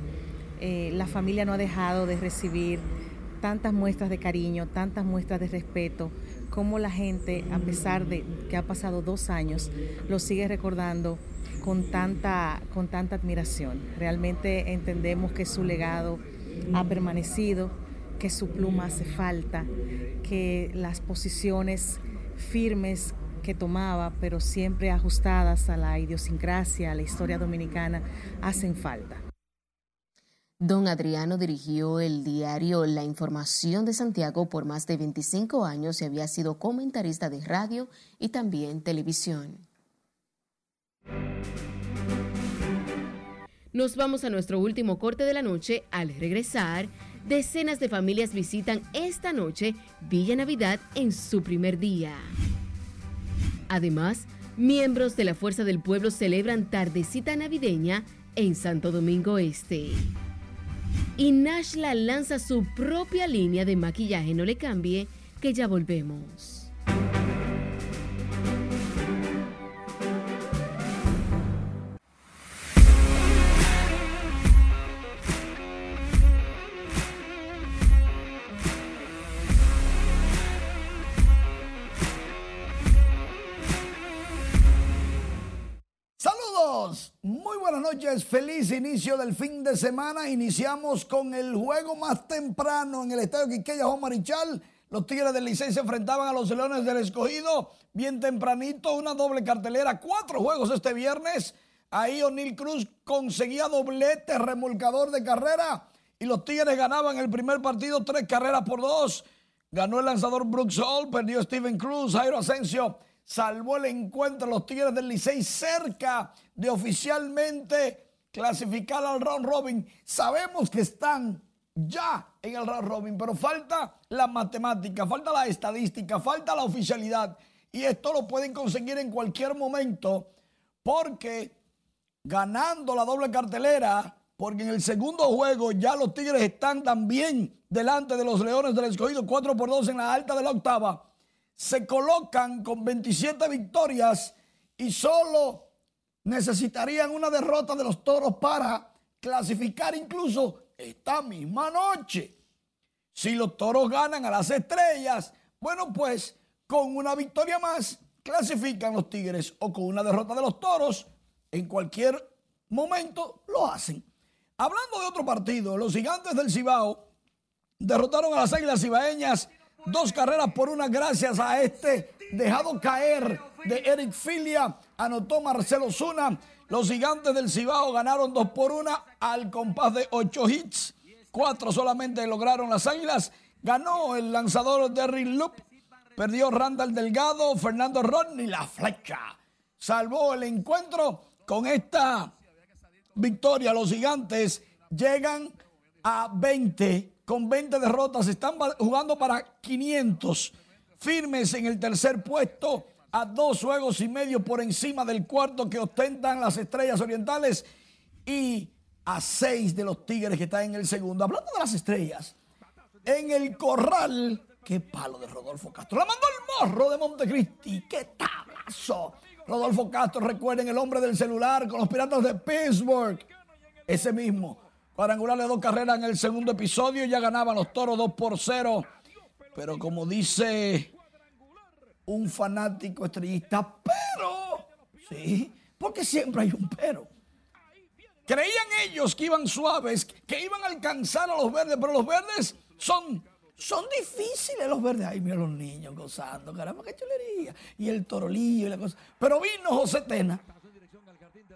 eh, la familia no ha dejado de recibir tantas muestras de cariño, tantas muestras de respeto, como la gente, a pesar de que ha pasado dos años, lo sigue recordando con tanta, con tanta admiración. Realmente entendemos que su legado ha permanecido, que su pluma hace falta, que las posiciones firmes que tomaba, pero siempre ajustadas a la idiosincrasia, a la historia dominicana, hacen falta. Don Adriano dirigió el diario La Información de Santiago por más de 25 años y había sido comentarista de radio y también televisión. Nos vamos a nuestro último corte de la noche. Al regresar, decenas de familias visitan esta noche Villa Navidad en su primer día. Además, miembros de la Fuerza del Pueblo celebran tardecita navideña en Santo Domingo Este. Y Nashla lanza su propia línea de maquillaje No le cambie, que ya volvemos. Feliz inicio del fin de semana. Iniciamos con el juego más temprano en el estadio Quiqueya Juan Marichal. Los Tigres del Licey se enfrentaban a los Leones del Escogido. Bien tempranito, una doble cartelera, cuatro juegos este viernes. Ahí O'Neill Cruz conseguía doblete, remolcador de carrera. Y los Tigres ganaban el primer partido tres carreras por dos. Ganó el lanzador Brooks Hall, perdió Steven Cruz, Jairo Asensio salvó el encuentro los Tigres del Licey cerca de oficialmente clasificar al round robin. Sabemos que están ya en el round robin, pero falta la matemática, falta la estadística, falta la oficialidad. Y esto lo pueden conseguir en cualquier momento porque ganando la doble cartelera, porque en el segundo juego ya los Tigres están también delante de los Leones del Escogido, 4 por 2 en la alta de la octava se colocan con 27 victorias y solo necesitarían una derrota de los toros para clasificar incluso esta misma noche. Si los toros ganan a las estrellas, bueno, pues con una victoria más clasifican los tigres o con una derrota de los toros, en cualquier momento lo hacen. Hablando de otro partido, los gigantes del Cibao derrotaron a las águilas cibaeñas Dos carreras por una gracias a este dejado caer de Eric Filia. Anotó Marcelo Zuna. Los gigantes del Cibao ganaron dos por una al compás de ocho hits. Cuatro solamente lograron las águilas. Ganó el lanzador Derry Loop. Perdió Randall Delgado, Fernando Rodney, la flecha. Salvó el encuentro con esta victoria. Los gigantes llegan a 20 con 20 derrotas, están jugando para 500, firmes en el tercer puesto, a dos juegos y medio por encima del cuarto que ostentan las estrellas orientales y a seis de los tigres que están en el segundo. Hablando de las estrellas, en el corral, qué palo de Rodolfo Castro. La mandó el morro de Montecristi, qué tablazo. Rodolfo Castro, recuerden el hombre del celular con los piratas de Pittsburgh. Ese mismo Cuadrangular dos carreras en el segundo episodio. Ya ganaban los toros 2 por 0. Pero como dice un fanático estrellista, pero, sí, porque siempre hay un pero. Creían ellos que iban suaves, que iban a alcanzar a los verdes, pero los verdes son, son difíciles los verdes. Ay, mira los niños gozando, caramba, qué chulería. Y el torolillo y la cosa. Pero vino José Tena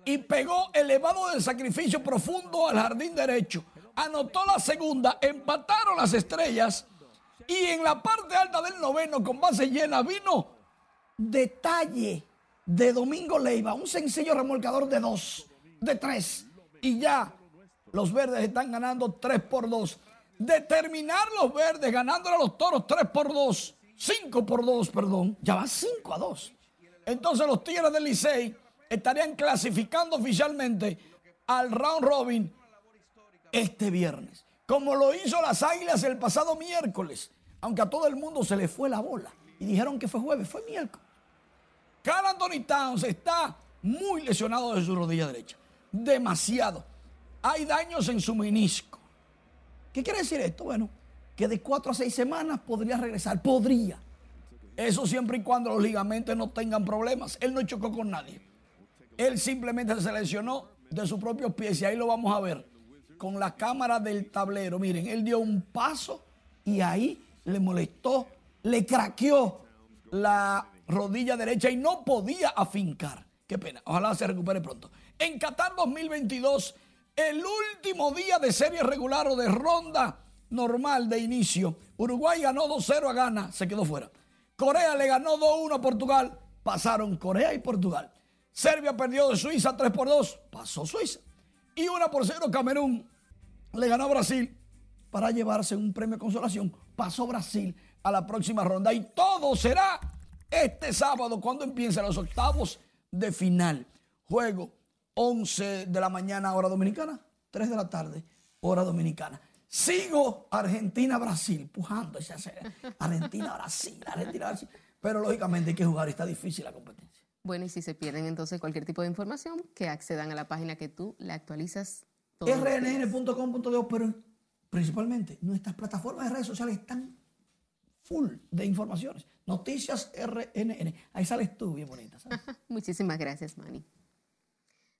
y pegó elevado de sacrificio profundo al jardín derecho. Anotó la segunda, empataron las estrellas y en la parte alta del noveno con base llena vino detalle de Domingo Leiva, un sencillo remolcador de dos, de tres y ya los verdes están ganando tres por dos. Determinar los verdes ganándole a los toros tres por dos, cinco por dos, perdón, ya va cinco a dos. Entonces los Tigres del Licey estarían clasificando oficialmente al round robin este viernes. Como lo hizo las Águilas el pasado miércoles, aunque a todo el mundo se le fue la bola y dijeron que fue jueves, fue miércoles. Carl Anthony Towns está muy lesionado de su rodilla derecha. Demasiado. Hay daños en su menisco. ¿Qué quiere decir esto? Bueno, que de cuatro a seis semanas podría regresar. Podría. Eso siempre y cuando los ligamentos no tengan problemas. Él no chocó con nadie. Él simplemente se lesionó de sus propios pies y ahí lo vamos a ver con la cámara del tablero. Miren, él dio un paso y ahí le molestó, le craqueó la rodilla derecha y no podía afincar. Qué pena, ojalá se recupere pronto. En Qatar 2022, el último día de serie regular o de ronda normal de inicio, Uruguay ganó 2-0 a Ghana, se quedó fuera. Corea le ganó 2-1 a Portugal, pasaron Corea y Portugal. Serbia perdió de Suiza 3 por 2, pasó Suiza. Y 1 por 0 Camerún le ganó a Brasil para llevarse un premio consolación. Pasó Brasil a la próxima ronda y todo será este sábado cuando empiecen los octavos de final. Juego 11 de la mañana hora dominicana, 3 de la tarde hora dominicana. Sigo Argentina-Brasil, pujando ese Argentina-Brasil, Argentina-Brasil. Pero lógicamente hay que jugar, está difícil la competencia. Bueno, y si se pierden entonces cualquier tipo de información, que accedan a la página que tú le actualizas. rnn.com.de, pero principalmente nuestras plataformas de redes sociales están full de informaciones. Noticias RNN. Ahí sales tú, bien bonita. [laughs] Muchísimas gracias, Manny.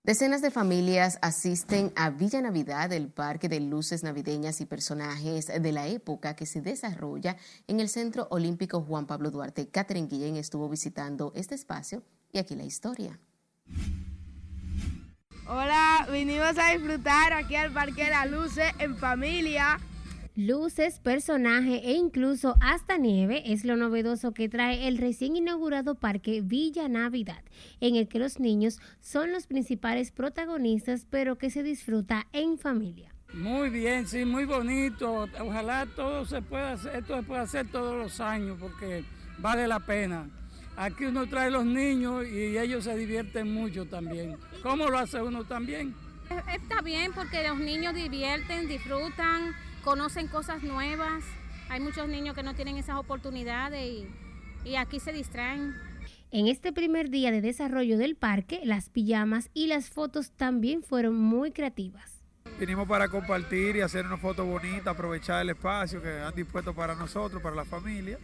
Decenas de familias asisten a Villa Navidad, el parque de luces navideñas y personajes de la época que se desarrolla en el Centro Olímpico Juan Pablo Duarte. Catherine Guillén estuvo visitando este espacio y aquí la historia. Hola, vinimos a disfrutar aquí al Parque de las Luces en familia luces, personaje e incluso hasta nieve es lo novedoso que trae el recién inaugurado Parque Villa Navidad, en el que los niños son los principales protagonistas, pero que se disfruta en familia. Muy bien, sí, muy bonito. Ojalá todo se pueda hacer, esto se pueda hacer todos los años porque vale la pena. Aquí uno trae los niños y ellos se divierten mucho también. ¿Cómo lo hace uno también? Está bien porque los niños divierten, disfrutan conocen cosas nuevas. Hay muchos niños que no tienen esas oportunidades y, aquí se distraen. En este primer día de desarrollo del parque, las pijamas y las fotos también fueron muy creativas. Vinimos para compartir y hacer una foto bonita, aprovechar el espacio que han dispuesto para nosotros, para la familia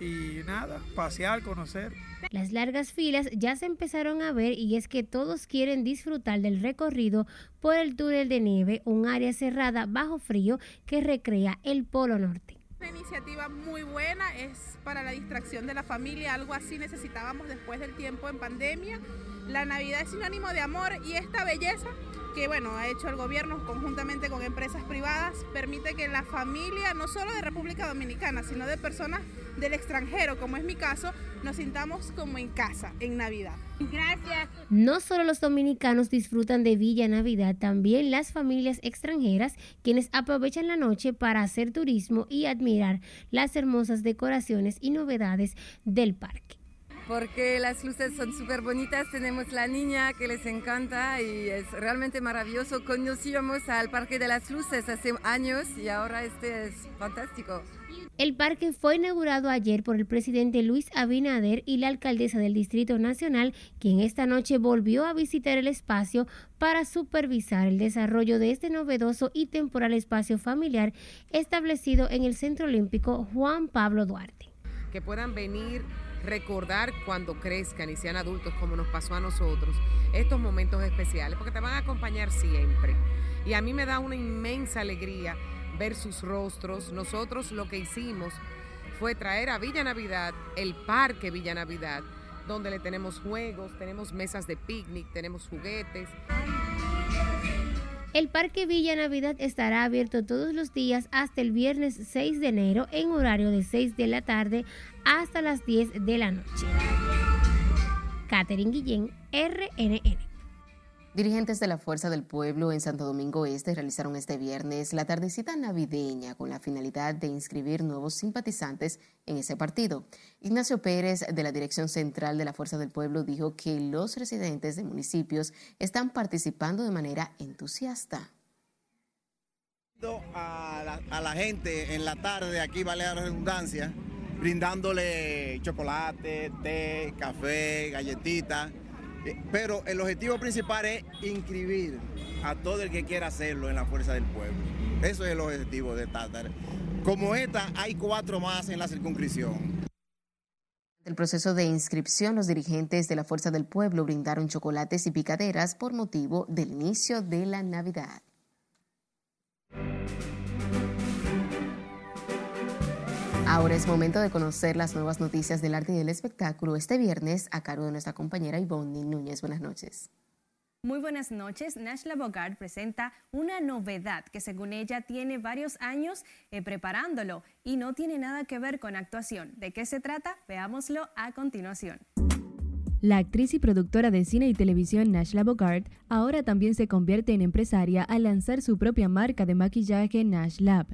y nada, pasear, conocer. Las largas filas ya se empezaron a ver y es que todos quieren disfrutar del recorrido por el túnel de nieve, un área cerrada bajo frío que recrea el Polo Norte. Una iniciativa muy buena, es para la distracción de la familia, algo así necesitábamos después del tiempo en pandemia. La Navidad es sinónimo de amor y esta belleza que bueno, ha hecho el gobierno conjuntamente con empresas privadas, permite que la familia, no solo de República Dominicana, sino de personas del extranjero, como es mi caso, nos sintamos como en casa en Navidad. Gracias. No solo los dominicanos disfrutan de Villa Navidad, también las familias extranjeras, quienes aprovechan la noche para hacer turismo y admirar las hermosas decoraciones y novedades del parque porque las luces son súper bonitas. Tenemos la niña que les encanta y es realmente maravilloso. Conocíamos al Parque de las Luces hace años y ahora este es fantástico. El parque fue inaugurado ayer por el presidente Luis Abinader y la alcaldesa del Distrito Nacional, quien esta noche volvió a visitar el espacio para supervisar el desarrollo de este novedoso y temporal espacio familiar establecido en el Centro Olímpico Juan Pablo Duarte. Que puedan venir recordar cuando crezcan y sean adultos como nos pasó a nosotros, estos momentos especiales, porque te van a acompañar siempre. Y a mí me da una inmensa alegría ver sus rostros. Nosotros lo que hicimos fue traer a Villa Navidad el parque Villa Navidad, donde le tenemos juegos, tenemos mesas de picnic, tenemos juguetes. El Parque Villa Navidad estará abierto todos los días hasta el viernes 6 de enero en horario de 6 de la tarde hasta las 10 de la noche. Catherine Guillén, RNN. Dirigentes de la Fuerza del Pueblo en Santo Domingo Este realizaron este viernes la tardecita navideña con la finalidad de inscribir nuevos simpatizantes en ese partido. Ignacio Pérez, de la Dirección Central de la Fuerza del Pueblo, dijo que los residentes de municipios están participando de manera entusiasta. A la, a la gente en la tarde, aquí vale la redundancia, brindándole chocolate, té, café, galletitas pero el objetivo principal es inscribir a todo el que quiera hacerlo en la fuerza del pueblo. Eso es el objetivo de esta. Como esta, hay cuatro más en la circunscripción. el proceso de inscripción, los dirigentes de la Fuerza del Pueblo brindaron chocolates y picaderas por motivo del inicio de la Navidad. Ahora es momento de conocer las nuevas noticias del arte y del espectáculo este viernes a cargo de nuestra compañera Ivonne Núñez. Buenas noches. Muy buenas noches. Nashla Bogart presenta una novedad que según ella tiene varios años eh, preparándolo y no tiene nada que ver con actuación. ¿De qué se trata? Veámoslo a continuación. La actriz y productora de cine y televisión Nashla Bogart ahora también se convierte en empresaria al lanzar su propia marca de maquillaje Nash Lab.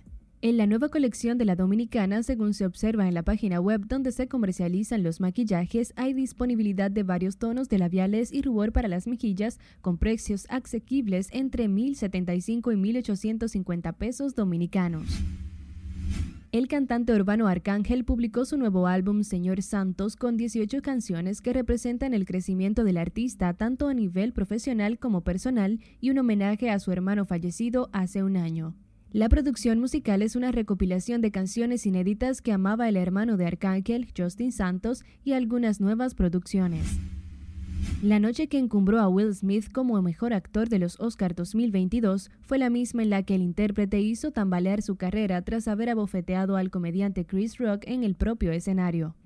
En la nueva colección de la Dominicana, según se observa en la página web donde se comercializan los maquillajes, hay disponibilidad de varios tonos de labiales y rubor para las mejillas con precios asequibles entre 1.075 y 1.850 pesos dominicanos. El cantante urbano Arcángel publicó su nuevo álbum Señor Santos con 18 canciones que representan el crecimiento del artista tanto a nivel profesional como personal y un homenaje a su hermano fallecido hace un año. La producción musical es una recopilación de canciones inéditas que amaba el hermano de Arcángel, Justin Santos, y algunas nuevas producciones. La noche que encumbró a Will Smith como mejor actor de los Oscars 2022 fue la misma en la que el intérprete hizo tambalear su carrera tras haber abofeteado al comediante Chris Rock en el propio escenario.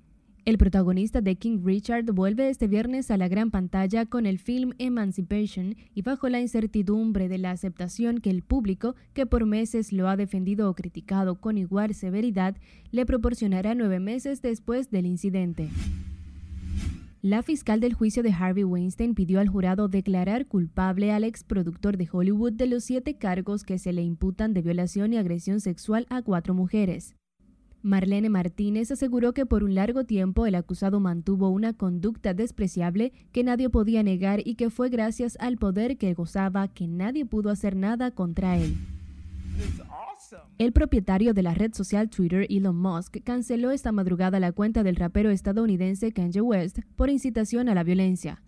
El protagonista de King Richard vuelve este viernes a la gran pantalla con el film Emancipation y bajo la incertidumbre de la aceptación que el público, que por meses lo ha defendido o criticado con igual severidad, le proporcionará nueve meses después del incidente. La fiscal del juicio de Harvey Weinstein pidió al jurado declarar culpable al exproductor de Hollywood de los siete cargos que se le imputan de violación y agresión sexual a cuatro mujeres. Marlene Martínez aseguró que por un largo tiempo el acusado mantuvo una conducta despreciable que nadie podía negar y que fue gracias al poder que gozaba que nadie pudo hacer nada contra él. El propietario de la red social Twitter, Elon Musk, canceló esta madrugada la cuenta del rapero estadounidense Kanye West por incitación a la violencia.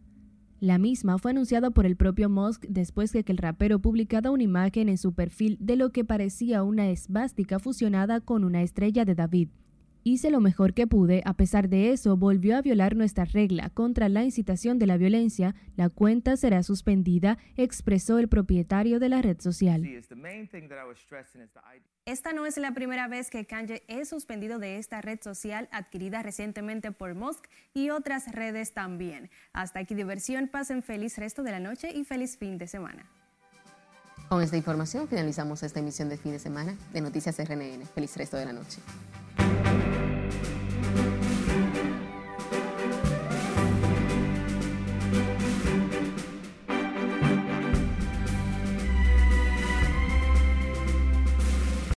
La misma fue anunciada por el propio Musk después de que el rapero publicara una imagen en su perfil de lo que parecía una esvástica fusionada con una estrella de David. Hice lo mejor que pude, a pesar de eso volvió a violar nuestra regla contra la incitación de la violencia, la cuenta será suspendida, expresó el propietario de la red social. Esta no es la primera vez que Kanye es suspendido de esta red social adquirida recientemente por Musk y otras redes también. Hasta aquí diversión, pasen feliz resto de la noche y feliz fin de semana. Con esta información finalizamos esta emisión de fin de semana de Noticias RNN. Feliz resto de la noche.